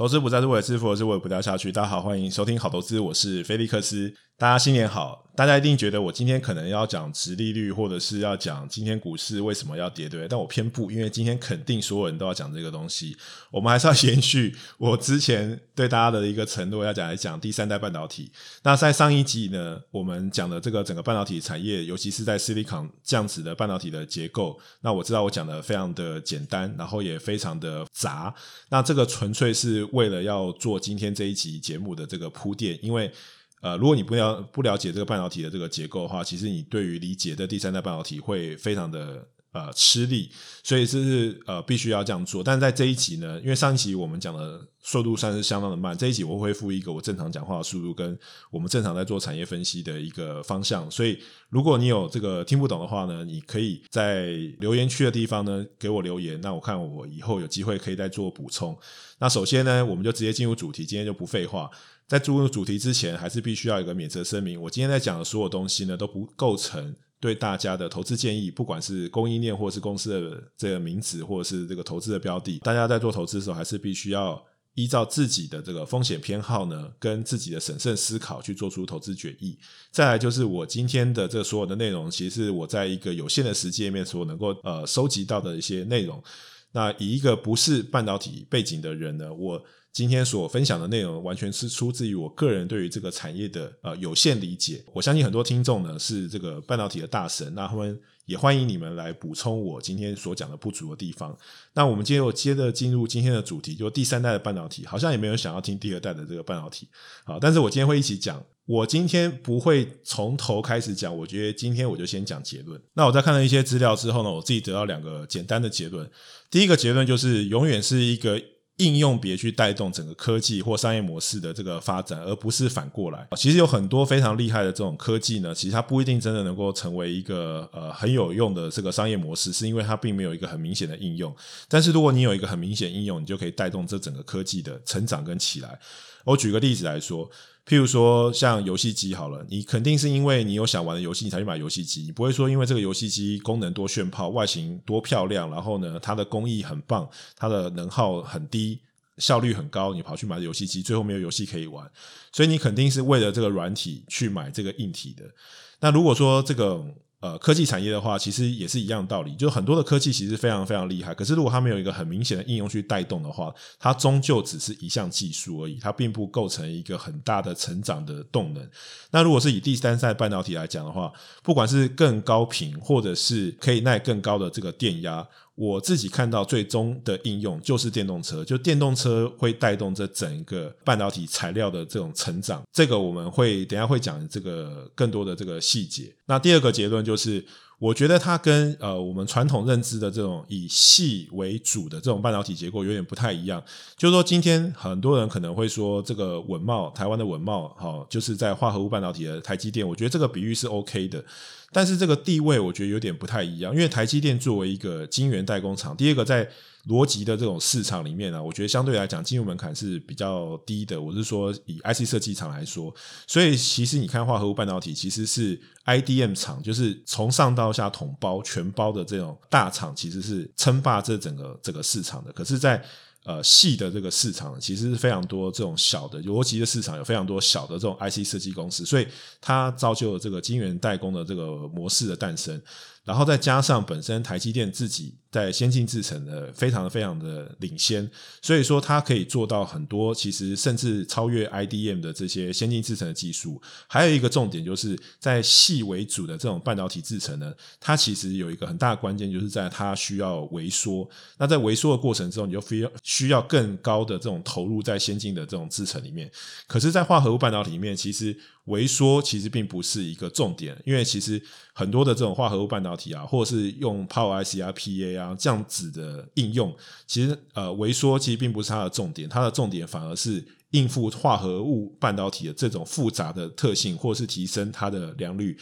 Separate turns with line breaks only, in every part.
投资不再是为了致富，而是为了不掉下去。大家好，欢迎收听好投资，我是菲利克斯。大家新年好！大家一定觉得我今天可能要讲殖利率，或者是要讲今天股市为什么要跌，对不对？但我偏不，因为今天肯定所有人都要讲这个东西。我们还是要延续我之前对大家的一个承诺，要讲来讲第三代半导体。那在上一集呢，我们讲的这个整个半导体产业，尤其是在 Silicon 这样子的半导体的结构。那我知道我讲的非常的简单，然后也非常的杂。那这个纯粹是为了要做今天这一集节目的这个铺垫，因为。呃，如果你不了不了解这个半导体的这个结构的话，其实你对于理解的第三代半导体会非常的呃吃力，所以这是呃必须要这样做。但是在这一集呢，因为上一集我们讲的速度算是相当的慢，这一集我会恢复一个我正常讲话的速度，跟我们正常在做产业分析的一个方向。所以如果你有这个听不懂的话呢，你可以在留言区的地方呢给我留言，那我看我以后有机会可以再做补充。那首先呢，我们就直接进入主题，今天就不废话。在进入主题之前，还是必须要有一个免责声明。我今天在讲的所有东西呢，都不构成对大家的投资建议，不管是供应链，或是公司的这个名字，或者是这个投资的标的。大家在做投资的时候，还是必须要依照自己的这个风险偏好呢，跟自己的审慎思考去做出投资决议。再来就是我今天的这所有的内容，其实是我在一个有限的时间里面所能够呃收集到的一些内容。那以一个不是半导体背景的人呢，我。今天所分享的内容完全是出自于我个人对于这个产业的呃有限理解。我相信很多听众呢是这个半导体的大神，那他们也欢迎你们来补充我今天所讲的不足的地方。那我们接着接着进入今天的主题，就第三代的半导体，好像也没有想要听第二代的这个半导体。好，但是我今天会一起讲。我今天不会从头开始讲，我觉得今天我就先讲结论。那我在看了一些资料之后呢，我自己得到两个简单的结论。第一个结论就是，永远是一个。应用别去带动整个科技或商业模式的这个发展，而不是反过来。其实有很多非常厉害的这种科技呢，其实它不一定真的能够成为一个呃很有用的这个商业模式，是因为它并没有一个很明显的应用。但是如果你有一个很明显应用，你就可以带动这整个科技的成长跟起来。我举个例子来说。譬如说，像游戏机好了，你肯定是因为你有想玩的游戏，你才去买游戏机。你不会说因为这个游戏机功能多炫炮，外形多漂亮，然后呢，它的工艺很棒，它的能耗很低，效率很高，你跑去买游戏机，最后没有游戏可以玩。所以你肯定是为了这个软体去买这个硬体的。那如果说这个。呃，科技产业的话，其实也是一样道理，就很多的科技其实非常非常厉害，可是如果它没有一个很明显的应用去带动的话，它终究只是一项技术而已，它并不构成一个很大的成长的动能。那如果是以第三代半导体来讲的话，不管是更高频，或者是可以耐更高的这个电压。我自己看到最终的应用就是电动车，就电动车会带动这整个半导体材料的这种成长。这个我们会等下会讲这个更多的这个细节。那第二个结论就是，我觉得它跟呃我们传统认知的这种以细为主的这种半导体结构有点不太一样。就是说，今天很多人可能会说，这个稳懋，台湾的稳懋，哈，就是在化合物半导体的台积电。我觉得这个比喻是 OK 的。但是这个地位我觉得有点不太一样，因为台积电作为一个晶圆代工厂，第二个在逻辑的这种市场里面呢，我觉得相对来讲进入门槛是比较低的。我是说以 IC 设计厂来说，所以其实你看化合物半导体其实是 IDM 厂，就是从上到下统包全包的这种大厂，其实是称霸这整个这个市场的。可是，在呃，细的这个市场其实是非常多这种小的逻辑的市场，有非常多小的这种 IC 设计公司，所以它造就了这个晶圆代工的这个模式的诞生。然后再加上本身台积电自己在先进制程的非常非常的领先，所以说它可以做到很多，其实甚至超越 IDM 的这些先进制程的技术。还有一个重点就是在细为主的这种半导体制程呢，它其实有一个很大的关键，就是在它需要微缩。那在微缩的过程中，你就需要需要更高的这种投入在先进的这种制程里面。可是，在化合物半导体里面，其实微缩其实并不是一个重点，因为其实很多的这种化合物半导体啊，或者是用 Power IC 啊、PA 啊这样子的应用，其实呃微缩其实并不是它的重点，它的重点反而是应付化合物半导体的这种复杂的特性，或是提升它的良率。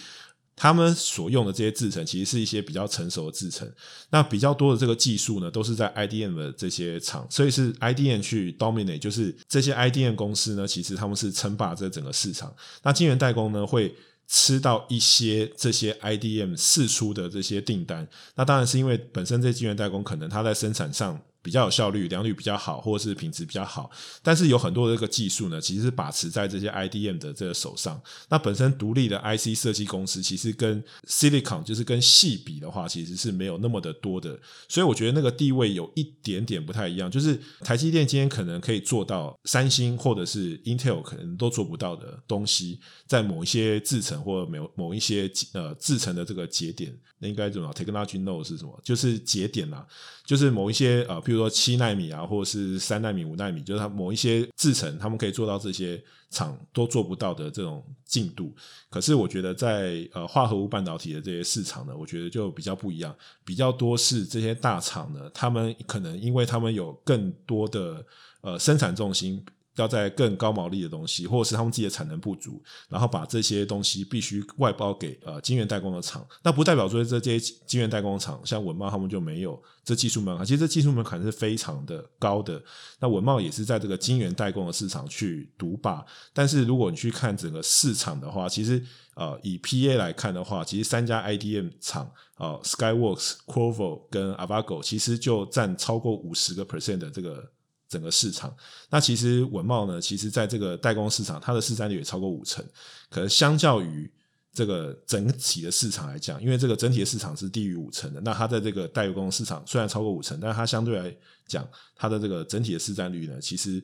他们所用的这些制程，其实是一些比较成熟的制程。那比较多的这个技术呢，都是在 IDM 的这些厂，所以是 IDM 去 dominate，就是这些 IDM 公司呢，其实他们是称霸这整个市场。那晶圆代工呢，会吃到一些这些 IDM 试出的这些订单。那当然是因为本身这些晶圆代工可能它在生产上比较有效率，良率比较好，或者是品质比较好。但是有很多的这个技术呢，其实是把持在这些 IDM 的这个手上。那本身独立的 IC 设计公司，其实跟 Silicon 就是跟矽比的话，其实是没有那么的多的。所以我觉得那个地位有一点点不太一样。就是台积电今天可能可以做到三星或者是 Intel 可能都做不到的东西，在某一些制程或者某某一些呃制程的这个节点，那应该怎么？Technology node 是什么？就是节点啦，就是某一些呃。比如说七纳米啊，或者是三纳米、五纳米，就是它某一些制程，他们可以做到这些厂都做不到的这种进度。可是我觉得在呃化合物半导体的这些市场呢，我觉得就比较不一样，比较多是这些大厂呢，他们可能因为他们有更多的呃生产重心。要在更高毛利的东西，或者是他们自己的产能不足，然后把这些东西必须外包给呃晶圆代工的厂。那不代表说这些晶圆代工厂像文茂他们就没有这技术门槛，其实这技术门槛是非常的高的。那文茂也是在这个晶圆代工的市场去独霸。但是如果你去看整个市场的话，其实呃以 PA 来看的话，其实三家 IDM 厂呃 Skyworks、Qorvo 跟 Avago 其实就占超过五十个 percent 的这个。整个市场，那其实稳懋呢，其实在这个代工市场，它的市占率也超过五成。可能相较于这个整体的市场来讲，因为这个整体的市场是低于五成的，那它在这个代工市场虽然超过五成，但是它相对来讲，它的这个整体的市占率呢，其实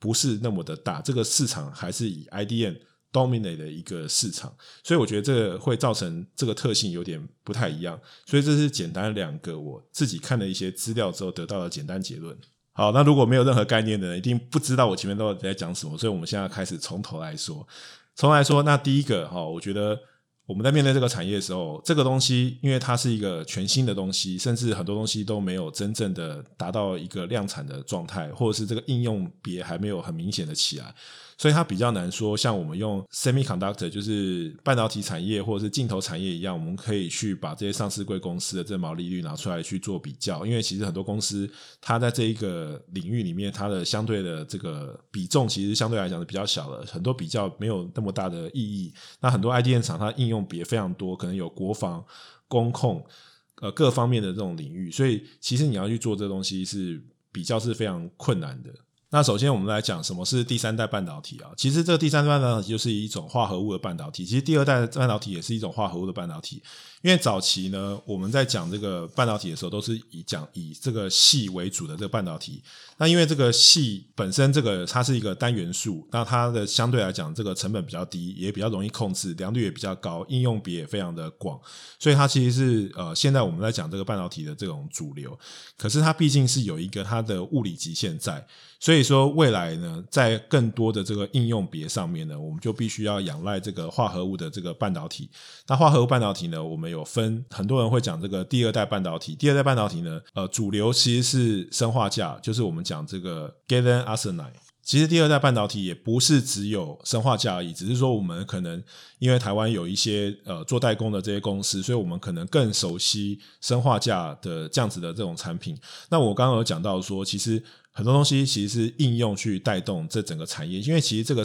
不是那么的大。这个市场还是以 IDM dominate 的一个市场，所以我觉得这个会造成这个特性有点不太一样。所以这是简单两个我自己看了一些资料之后得到的简单结论。好，那如果没有任何概念的人，一定不知道我前面到底在讲什么，所以我们现在开始从头来说。从来说，那第一个哈，我觉得我们在面对这个产业的时候，这个东西因为它是一个全新的东西，甚至很多东西都没有真正的达到一个量产的状态，或者是这个应用别还没有很明显的起来。所以它比较难说，像我们用 semiconductor 就是半导体产业或者是镜头产业一样，我们可以去把这些上市贵公司的这毛利率拿出来去做比较。因为其实很多公司它在这一个领域里面，它的相对的这个比重其实相对来讲是比较小的，很多比较没有那么大的意义。那很多 IDM 厂它应用别非常多，可能有国防、工控呃各方面的这种领域，所以其实你要去做这东西是比较是非常困难的。那首先我们来讲什么是第三代半导体啊？其实这个第三代半导体就是一种化合物的半导体，其实第二代半导体也是一种化合物的半导体。因为早期呢，我们在讲这个半导体的时候，都是以讲以这个系为主的这个半导体。那因为这个系本身这个它是一个单元素，那它的相对来讲这个成本比较低，也比较容易控制，良率也比较高，应用别也非常的广，所以它其实是呃现在我们在讲这个半导体的这种主流。可是它毕竟是有一个它的物理极限在，所以说未来呢，在更多的这个应用别上面呢，我们就必须要仰赖这个化合物的这个半导体。那化合物半导体呢，我们有分很多人会讲这个第二代半导体，第二代半导体呢，呃，主流其实是砷化镓，就是我们讲这个 gallium arsenide。其实第二代半导体也不是只有砷化镓而已，只是说我们可能因为台湾有一些呃做代工的这些公司，所以我们可能更熟悉砷化镓的这样子的这种产品。那我刚刚有讲到说，其实很多东西其实是应用去带动这整个产业，因为其实这个。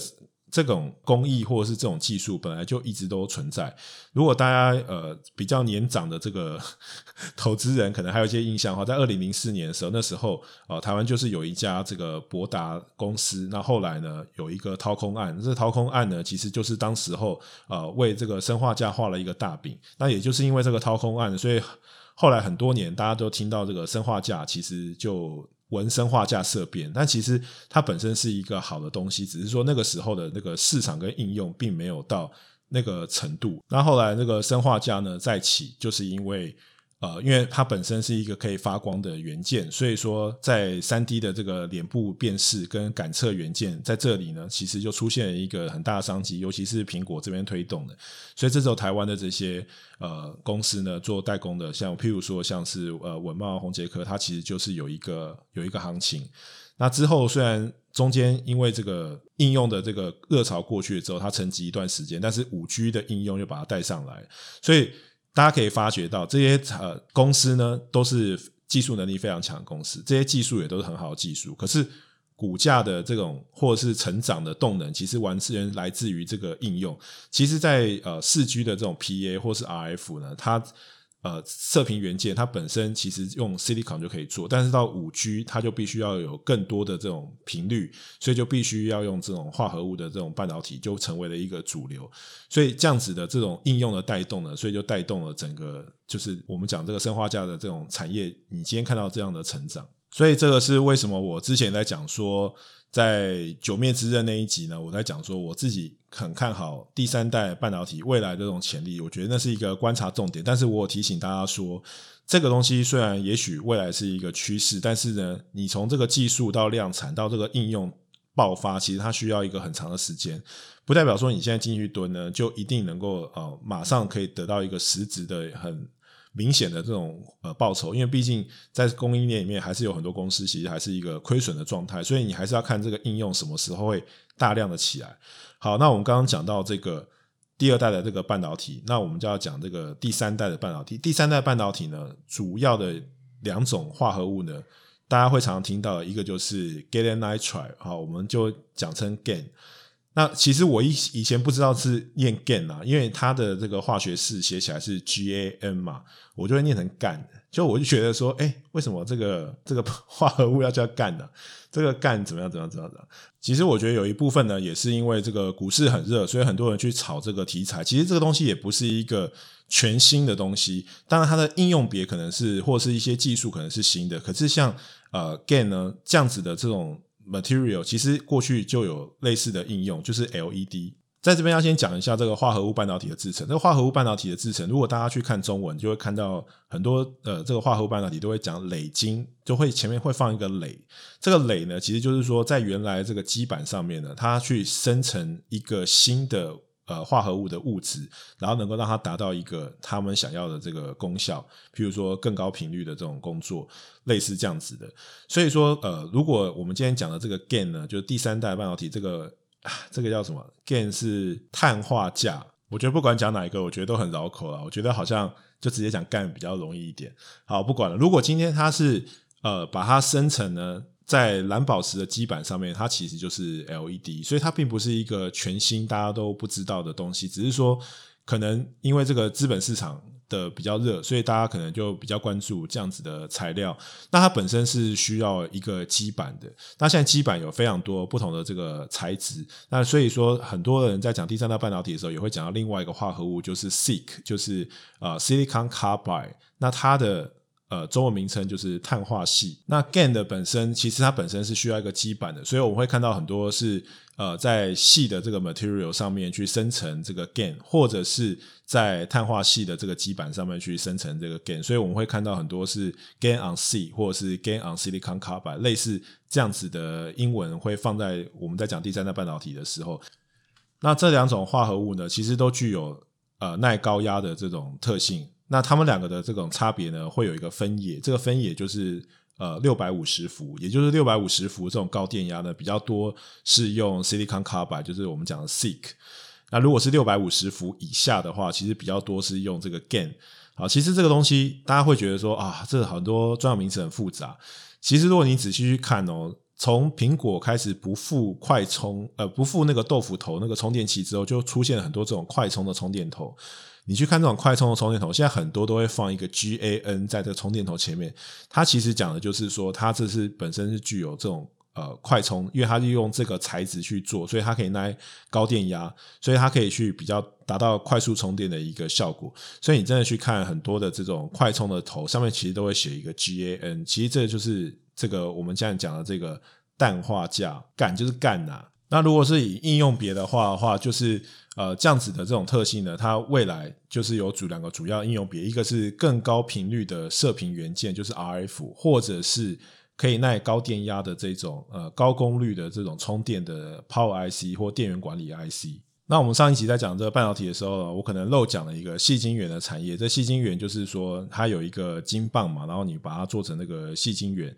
这种工艺或者是这种技术本来就一直都存在。如果大家呃比较年长的这个 投资人，可能还有一些印象哈，在二零零四年的时候，那时候呃台湾就是有一家这个博达公司，那后来呢有一个掏空案，这掏空案呢其实就是当时候呃为这个生化镓画了一个大饼。那也就是因为这个掏空案，所以后来很多年大家都听到这个生化镓其实就。文生化镓色变，但其实它本身是一个好的东西，只是说那个时候的那个市场跟应用并没有到那个程度。那后来那个生化架呢再起，就是因为。呃，因为它本身是一个可以发光的元件，所以说在三 D 的这个脸部辨识跟感测元件在这里呢，其实就出现了一个很大的商机，尤其是苹果这边推动的。所以这时候台湾的这些呃公司呢，做代工的，像譬如说像是呃稳懋、宏捷科，它其实就是有一个有一个行情。那之后虽然中间因为这个应用的这个热潮过去了之后，它沉寂一段时间，但是五 G 的应用又把它带上来，所以。大家可以发觉到，这些呃公司呢，都是技术能力非常强的公司，这些技术也都是很好的技术。可是股价的这种或者是成长的动能，其实完全来自于这个应用。其实在，在呃四 G 的这种 PA 或是 RF 呢，它呃，射频元件它本身其实用 Silicon 就可以做，但是到五 G 它就必须要有更多的这种频率，所以就必须要用这种化合物的这种半导体，就成为了一个主流。所以这样子的这种应用的带动呢，所以就带动了整个就是我们讲这个砷化镓的这种产业。你今天看到这样的成长，所以这个是为什么我之前在讲说。在九面之刃那一集呢，我在讲说我自己很看好第三代半导体未来的这种潜力，我觉得那是一个观察重点。但是我提醒大家说，这个东西虽然也许未来是一个趋势，但是呢，你从这个技术到量产到这个应用爆发，其实它需要一个很长的时间，不代表说你现在进去蹲呢，就一定能够呃马上可以得到一个实质的很。明显的这种呃报酬，因为毕竟在供应链里面还是有很多公司其实还是一个亏损的状态，所以你还是要看这个应用什么时候会大量的起来。好，那我们刚刚讲到这个第二代的这个半导体，那我们就要讲这个第三代的半导体。第三代半导体呢，主要的两种化合物呢，大家会常常听到一个就是 g a l l i u nitride，好，我们就讲成 GaN。那其实我以以前不知道是念 GaN 啊，因为它的这个化学式写起来是 G A N 嘛，我就会念成干。就我就觉得说，哎，为什么这个这个 化合物要叫干呢？这个干怎么样？怎么样？怎么样？其实我觉得有一部分呢，也是因为这个股市很热，所以很多人去炒这个题材。其实这个东西也不是一个全新的东西，当然它的应用别可能是或是一些技术可能是新的，可是像呃 GaN 呢这样子的这种。Material 其实过去就有类似的应用，就是 LED。在这边要先讲一下这个化合物半导体的制成。这个化合物半导体的制成，如果大家去看中文，就会看到很多呃，这个化合物半导体都会讲垒晶，就会前面会放一个垒。这个垒呢，其实就是说在原来这个基板上面呢，它去生成一个新的。呃，化合物的物质，然后能够让它达到一个他们想要的这个功效，譬如说更高频率的这种工作，类似这样子的。所以说，呃，如果我们今天讲的这个 GaN 呢，就是第三代半导体，这个这个叫什么？GaN 是碳化镓。我觉得不管讲哪一个，我觉得都很绕口啊。我觉得好像就直接讲 GaN 比较容易一点。好，不管了。如果今天它是呃把它生成呢？在蓝宝石的基板上面，它其实就是 LED，所以它并不是一个全新大家都不知道的东西，只是说可能因为这个资本市场的比较热，所以大家可能就比较关注这样子的材料。那它本身是需要一个基板的，那现在基板有非常多不同的这个材质，那所以说很多人在讲第三代半导体的时候，也会讲到另外一个化合物，就是 SiC，就是呃 Silicon Carbide，那它的。呃，中文名称就是碳化系。那 GaN 的本身，其实它本身是需要一个基板的，所以我们会看到很多是呃在矽的这个 material 上面去生成这个 GaN，或者是在碳化系的这个基板上面去生成这个 GaN。所以我们会看到很多是 GaN on Si 或者是 GaN on Silicon Carbide，类似这样子的英文会放在我们在讲第三代半导体的时候。那这两种化合物呢，其实都具有呃耐高压的这种特性。那它们两个的这种差别呢，会有一个分野，这个分野就是呃六百五十伏，也就是六百五十伏这种高电压呢比较多是用 silicon carbide，就是我们讲的 SiC。那如果是六百五十伏以下的话，其实比较多是用这个 GaN。好，其实这个东西大家会觉得说啊，这很多专有名词很复杂。其实如果你仔细去看哦，从苹果开始不附快充，呃，不附那个豆腐头那个充电器之后，就出现了很多这种快充的充电头。你去看这种快充的充电头，现在很多都会放一个 GaN 在这个充电头前面。它其实讲的就是说，它这是本身是具有这种呃快充，因为它是用这个材质去做，所以它可以耐高电压，所以它可以去比较达到快速充电的一个效果。所以你真的去看很多的这种快充的头上面，其实都会写一个 GaN。其实这就是这个我们现在讲的这个氮化镓，干就是干呐、那如果是以应用别的话的话，就是。呃，这样子的这种特性呢，它未来就是有主两个主要应用别，一个是更高频率的射频元件，就是 RF，或者是可以耐高电压的这种呃高功率的这种充电的 Power IC 或电源管理 IC。那我们上一集在讲这个半导体的时候，我可能漏讲了一个细晶圆的产业。这细晶圆就是说，它有一个晶棒嘛，然后你把它做成那个细晶圆。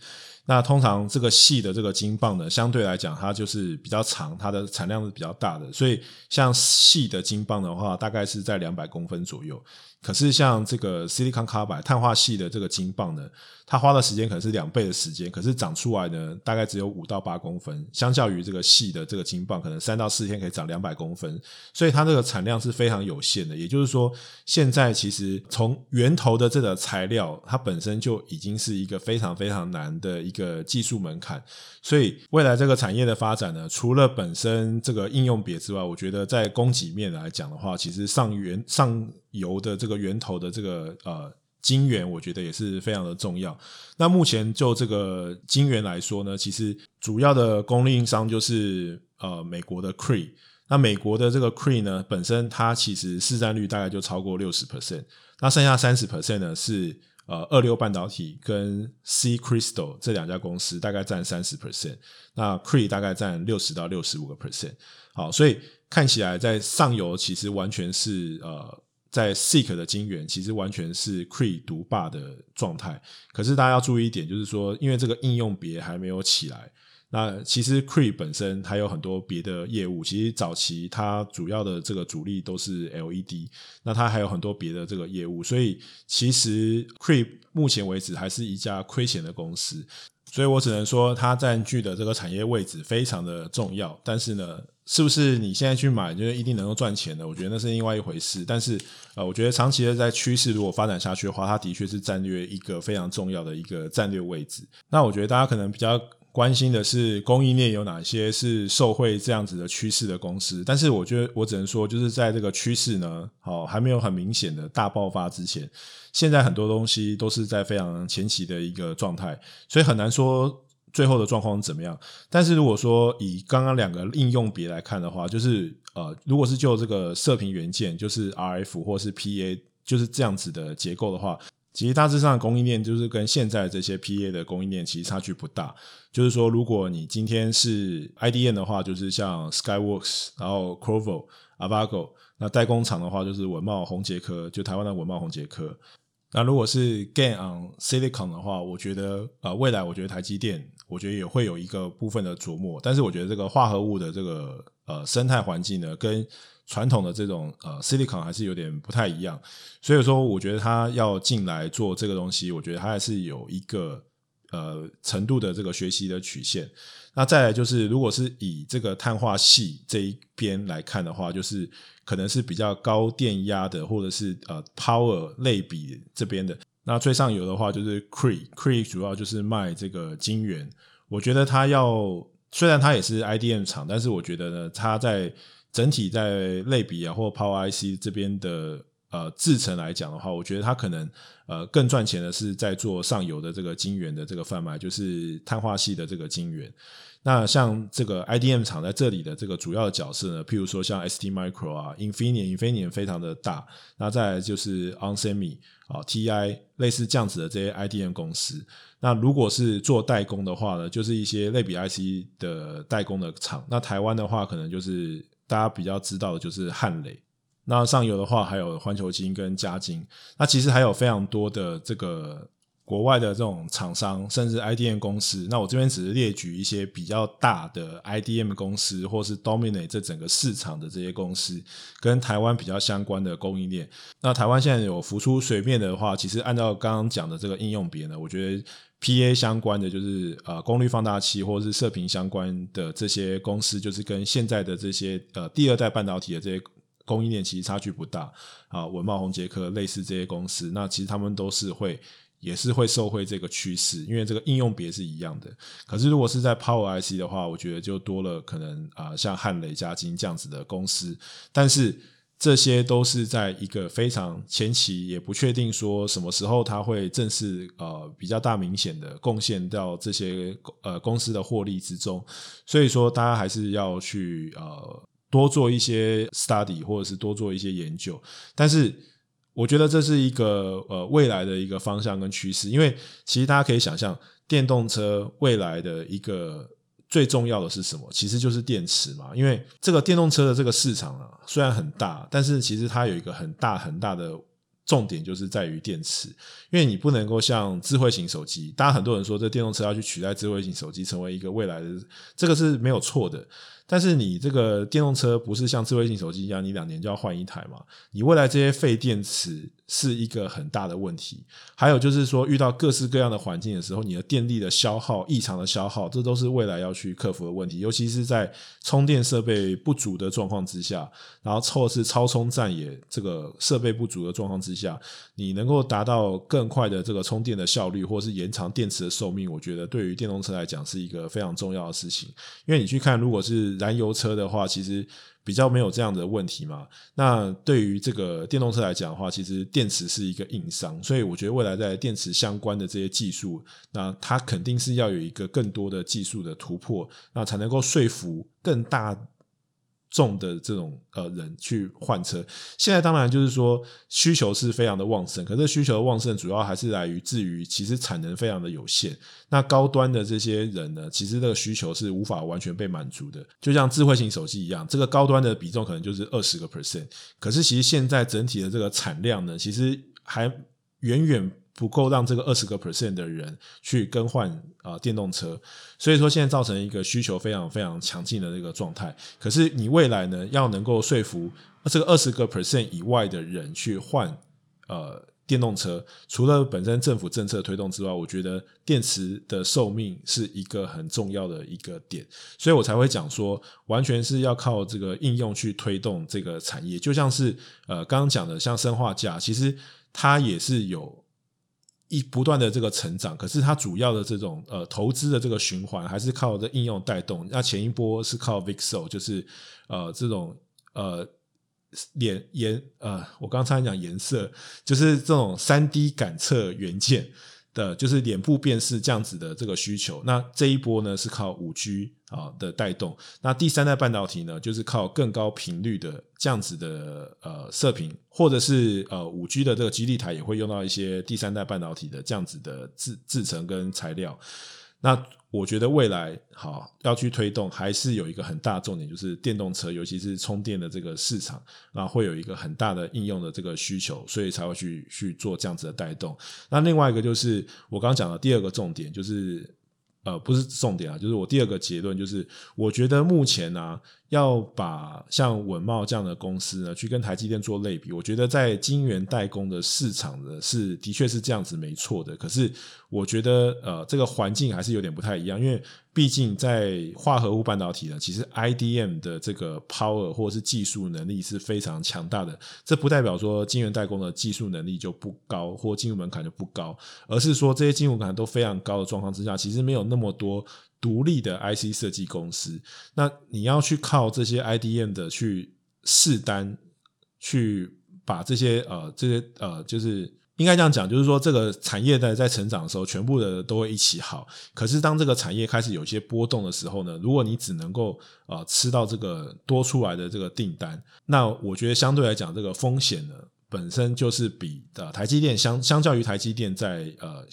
那通常这个细的这个晶棒呢，相对来讲它就是比较长，它的产量是比较大的。所以像细的晶棒的话，大概是在两百公分左右。可是像这个 Silicon Carbide 碳化系的这个金棒呢，它花的时间可能是两倍的时间，可是长出来呢，大概只有五到八公分，相较于这个细的这个金棒，可能三到四天可以长两百公分，所以它这个产量是非常有限的。也就是说，现在其实从源头的这个材料，它本身就已经是一个非常非常难的一个技术门槛，所以未来这个产业的发展呢，除了本身这个应用别之外，我觉得在供给面来讲的话，其实上源上油的这个源头的这个呃晶圆，我觉得也是非常的重要。那目前就这个晶圆来说呢，其实主要的供应商就是呃美国的 Cree。那美国的这个 Cree 呢，本身它其实市占率大概就超过六十 percent。那剩下三十 percent 呢是呃二六半导体跟 C Crystal 这两家公司大概占三十 percent。那 Cree 大概占六十到六十五个 percent。好，所以看起来在上游其实完全是呃。在 SiC 的晶圆其实完全是 Cree 独霸的状态，可是大家要注意一点，就是说，因为这个应用别还没有起来，那其实 Cree 本身还有很多别的业务，其实早期它主要的这个主力都是 LED，那它还有很多别的这个业务，所以其实 Cree 目前为止还是一家亏钱的公司。所以我只能说，它占据的这个产业位置非常的重要。但是呢，是不是你现在去买就是一定能够赚钱的？我觉得那是另外一回事。但是，呃，我觉得长期的在趋势如果发展下去的话，它的确是战略一个非常重要的一个战略位置。那我觉得大家可能比较。关心的是供应链有哪些是受惠这样子的趋势的公司，但是我觉得我只能说，就是在这个趋势呢，好还没有很明显的大爆发之前，现在很多东西都是在非常前期的一个状态，所以很难说最后的状况怎么样。但是如果说以刚刚两个应用别来看的话，就是呃，如果是就这个射频元件，就是 RF 或是 PA，就是这样子的结构的话。其实大致上供应链就是跟现在这些 PA 的供应链其实差距不大。就是说，如果你今天是 IDM 的话，就是像 Skyworks，然后 Qorvo、Avago，那代工厂的话就是文茂、宏捷科，就台湾的文茂、宏捷科。那如果是 gain on Silicon 的话，我觉得呃未来我觉得台积电，我觉得也会有一个部分的琢磨。但是我觉得这个化合物的这个呃生态环境呢，跟传统的这种呃，silicon 还是有点不太一样，所以说我觉得它要进来做这个东西，我觉得它还是有一个呃程度的这个学习的曲线。那再来就是，如果是以这个碳化矽这一边来看的话，就是可能是比较高电压的，或者是呃 power 类比这边的。那最上游的话就是 Cree，Cree 主要就是卖这个晶圆。我觉得它要虽然它也是 IDM 厂，但是我觉得呢，它在整体在类比啊，或 Power IC 这边的呃制程来讲的话，我觉得它可能呃更赚钱的是在做上游的这个晶圆的这个贩卖，就是碳化系的这个晶圆。那像这个 IDM 厂在这里的这个主要的角色呢，譬如说像 ST Micro 啊，Infineon Infineon 非常的大。那再来就是 onsemi 啊，TI 类似这样子的这些 IDM 公司。那如果是做代工的话呢，就是一些类比 IC 的代工的厂。那台湾的话，可能就是。大家比较知道的就是汉磊，那上游的话还有环球晶跟嘉晶，那其实还有非常多的这个国外的这种厂商，甚至 IDM 公司。那我这边只是列举一些比较大的 IDM 公司，或是 dominate 这整个市场的这些公司，跟台湾比较相关的供应链。那台湾现在有浮出水面的话，其实按照刚刚讲的这个应用别呢，我觉得。P A 相关的就是呃功率放大器或者是射频相关的这些公司，就是跟现在的这些呃第二代半导体的这些供应链其实差距不大啊。文茂、宏捷科类似这些公司，那其实他们都是会也是会受惠这个趋势，因为这个应用别是一样的。可是如果是在 Power I C 的话，我觉得就多了可能啊、像汉磊、嘉金这样子的公司，但是。这些都是在一个非常前期，也不确定说什么时候它会正式呃比较大明显的贡献到这些呃公司的获利之中，所以说大家还是要去呃多做一些 study 或者是多做一些研究，但是我觉得这是一个呃未来的一个方向跟趋势，因为其实大家可以想象电动车未来的一个。最重要的是什么？其实就是电池嘛。因为这个电动车的这个市场啊，虽然很大，但是其实它有一个很大很大的重点，就是在于电池。因为你不能够像智慧型手机，大家很多人说这电动车要去取代智慧型手机，成为一个未来的，这个是没有错的。但是你这个电动车不是像智慧型手机一样，你两年就要换一台嘛？你未来这些废电池是一个很大的问题。还有就是说，遇到各式各样的环境的时候，你的电力的消耗异常的消耗，这都是未来要去克服的问题。尤其是在充电设备不足的状况之下，然后或是超充站也这个设备不足的状况之下，你能够达到更快的这个充电的效率，或是延长电池的寿命，我觉得对于电动车来讲是一个非常重要的事情。因为你去看，如果是燃油车的话，其实比较没有这样的问题嘛。那对于这个电动车来讲的话，其实电池是一个硬伤，所以我觉得未来在电池相关的这些技术，那它肯定是要有一个更多的技术的突破，那才能够说服更大。重的这种呃人去换车，现在当然就是说需求是非常的旺盛，可是需求的旺盛主要还是来于至于其实产能非常的有限。那高端的这些人呢，其实这个需求是无法完全被满足的。就像智慧型手机一样，这个高端的比重可能就是二十个 percent，可是其实现在整体的这个产量呢，其实还远远。不够让这个二十个 percent 的人去更换啊电动车，所以说现在造成一个需求非常非常强劲的这个状态。可是你未来呢，要能够说服这个二十个 percent 以外的人去换呃电动车，除了本身政府政策推动之外，我觉得电池的寿命是一个很重要的一个点，所以我才会讲说，完全是要靠这个应用去推动这个产业。就像是呃刚刚讲的，像生化镓，其实它也是有。一不断的这个成长，可是它主要的这种呃投资的这个循环还是靠这应用带动。那前一波是靠 VIXEL，就是呃这种呃脸颜呃，我刚才讲颜色，就是这种三 D 感测元件。的就是脸部辨识这样子的这个需求，那这一波呢是靠五 G 啊的带动，那第三代半导体呢就是靠更高频率的这样子的呃射频，或者是呃五 G 的这个基地台也会用到一些第三代半导体的这样子的制制成跟材料，那。我觉得未来好要去推动，还是有一个很大重点，就是电动车，尤其是充电的这个市场，那会有一个很大的应用的这个需求，所以才会去去做这样子的带动。那另外一个就是我刚刚讲的第二个重点，就是呃不是重点啊，就是我第二个结论就是，我觉得目前呢、要把像稳懋这样的公司呢，去跟台积电做类比，我觉得在晶圆代工的市场呢，是的确是这样子没错的。可是我觉得呃，这个环境还是有点不太一样，因为毕竟在化合物半导体呢，其实 IDM 的这个 power 或者是技术能力是非常强大的。这不代表说晶圆代工的技术能力就不高，或进入门槛就不高，而是说这些进入门槛都非常高的状况之下，其实没有那么多。独立的 IC 设计公司，那你要去靠这些 IDM 的去试单，去把这些呃这些呃，就是应该这样讲，就是说这个产业在在成长的时候，全部的都会一起好。可是当这个产业开始有些波动的时候呢，如果你只能够呃吃到这个多出来的这个订单，那我觉得相对来讲，这个风险呢本身就是比呃台积电相相较于台积电在呃。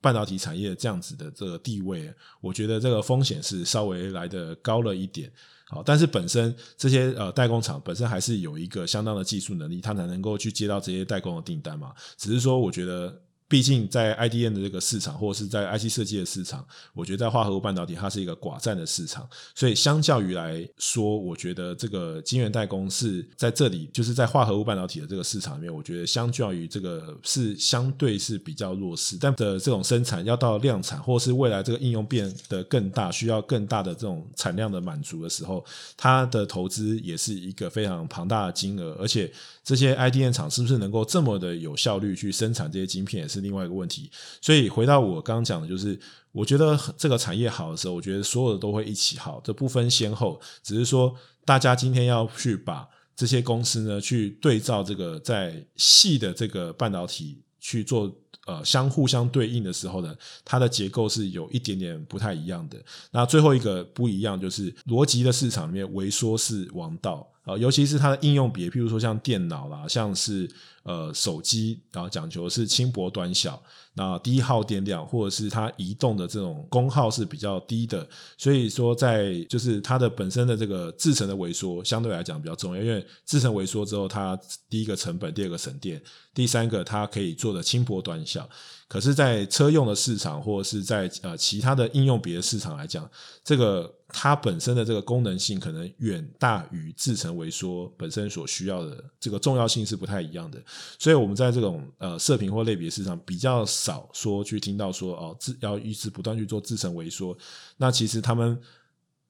半导体产业这样子的这个地位，我觉得这个风险是稍微来的高了一点。好，但是本身这些呃代工厂本身还是有一个相当的技术能力，它才能够去接到这些代工的订单嘛。只是说，我觉得。毕竟在 IDM 的这个市场，或者是在 IC 设计的市场，我觉得在化合物半导体它是一个寡占的市场，所以相较于来说，我觉得这个晶圆代工是在这里，就是在化合物半导体的这个市场里面，我觉得相较于这个是相对是比较弱势。但的这种生产要到量产，或是未来这个应用变得更大，需要更大的这种产量的满足的时候，它的投资也是一个非常庞大的金额，而且这些 IDM 厂是不是能够这么的有效率去生产这些晶片，也是。另外一个问题，所以回到我刚刚讲的，就是我觉得这个产业好的时候，我觉得所有的都会一起好，这不分先后，只是说大家今天要去把这些公司呢，去对照这个在细的这个半导体去做呃相互相对应的时候呢，它的结构是有一点点不太一样的。那最后一个不一样就是逻辑的市场里面，微缩是王道啊，尤其是它的应用比，譬如说像电脑啦，像是。呃，手机然后讲求是轻薄短小，那低耗电量，或者是它移动的这种功耗是比较低的，所以说在就是它的本身的这个制程的萎缩相对来讲比较重要，因为制程萎缩之后，它第一个成本，第二个省电，第三个它可以做的轻薄短小。可是，在车用的市场或者是在呃其他的应用别的市场来讲，这个它本身的这个功能性可能远大于制程萎缩本身所需要的这个重要性是不太一样的。所以，我们在这种呃射频或类别市场比较少说去听到说哦自，要一直不断去做制程萎缩。那其实他们。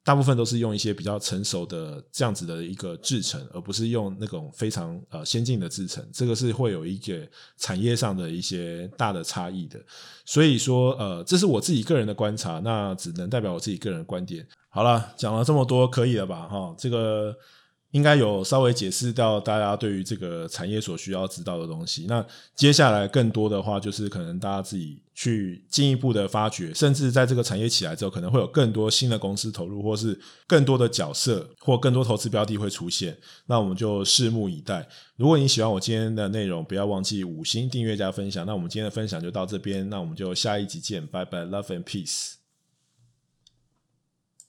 大部分都是用一些比较成熟的这样子的一个制程，而不是用那种非常呃先进的制程。这个是会有一个产业上的一些大的差异的。所以说，呃，这是我自己个人的观察，那只能代表我自己个人的观点。好了，讲了这么多，可以了吧？哈，这个。应该有稍微解释到大家对于这个产业所需要知道的东西。那接下来更多的话，就是可能大家自己去进一步的发掘，甚至在这个产业起来之后，可能会有更多新的公司投入，或是更多的角色或更多投资标的会出现。那我们就拭目以待。如果你喜欢我今天的内容，不要忘记五星订阅加分享。那我们今天的分享就到这边，那我们就下一集见，拜拜，Love and Peace。